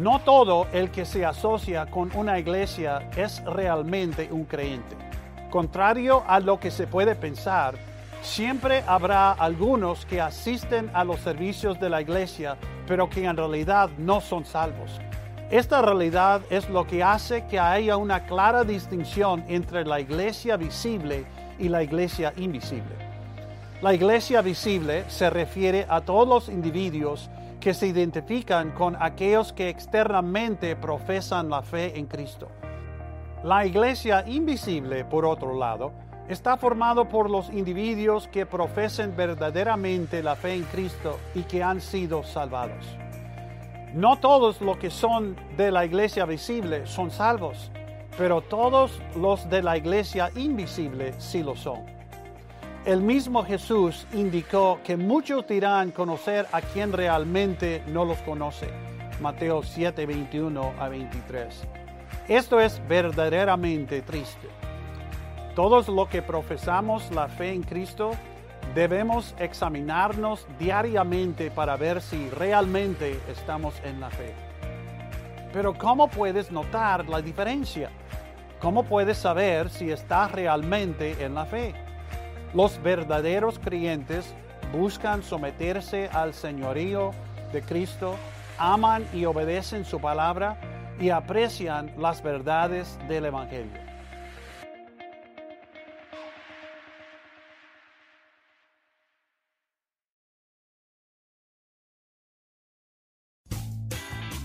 No todo el que se asocia con una iglesia es realmente un creyente. Contrario a lo que se puede pensar, siempre habrá algunos que asisten a los servicios de la iglesia, pero que en realidad no son salvos. Esta realidad es lo que hace que haya una clara distinción entre la iglesia visible y la iglesia invisible. La iglesia visible se refiere a todos los individuos que se identifican con aquellos que externamente profesan la fe en Cristo. La iglesia invisible, por otro lado, está formado por los individuos que profesen verdaderamente la fe en Cristo y que han sido salvados. No todos los que son de la iglesia visible son salvos, pero todos los de la iglesia invisible sí lo son. El mismo Jesús indicó que muchos dirán conocer a quien realmente no los conoce. Mateo 7, 21 a 23. Esto es verdaderamente triste. Todos los que profesamos la fe en Cristo debemos examinarnos diariamente para ver si realmente estamos en la fe. Pero ¿cómo puedes notar la diferencia? ¿Cómo puedes saber si estás realmente en la fe? Los verdaderos creyentes buscan someterse al señorío de Cristo, aman y obedecen su palabra y aprecian las verdades del Evangelio.